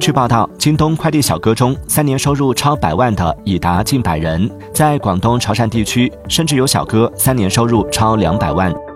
据报道京东快递小哥中三年收入超百万的已达近百人在广东潮汕地区甚至有小哥三年收入超两百万。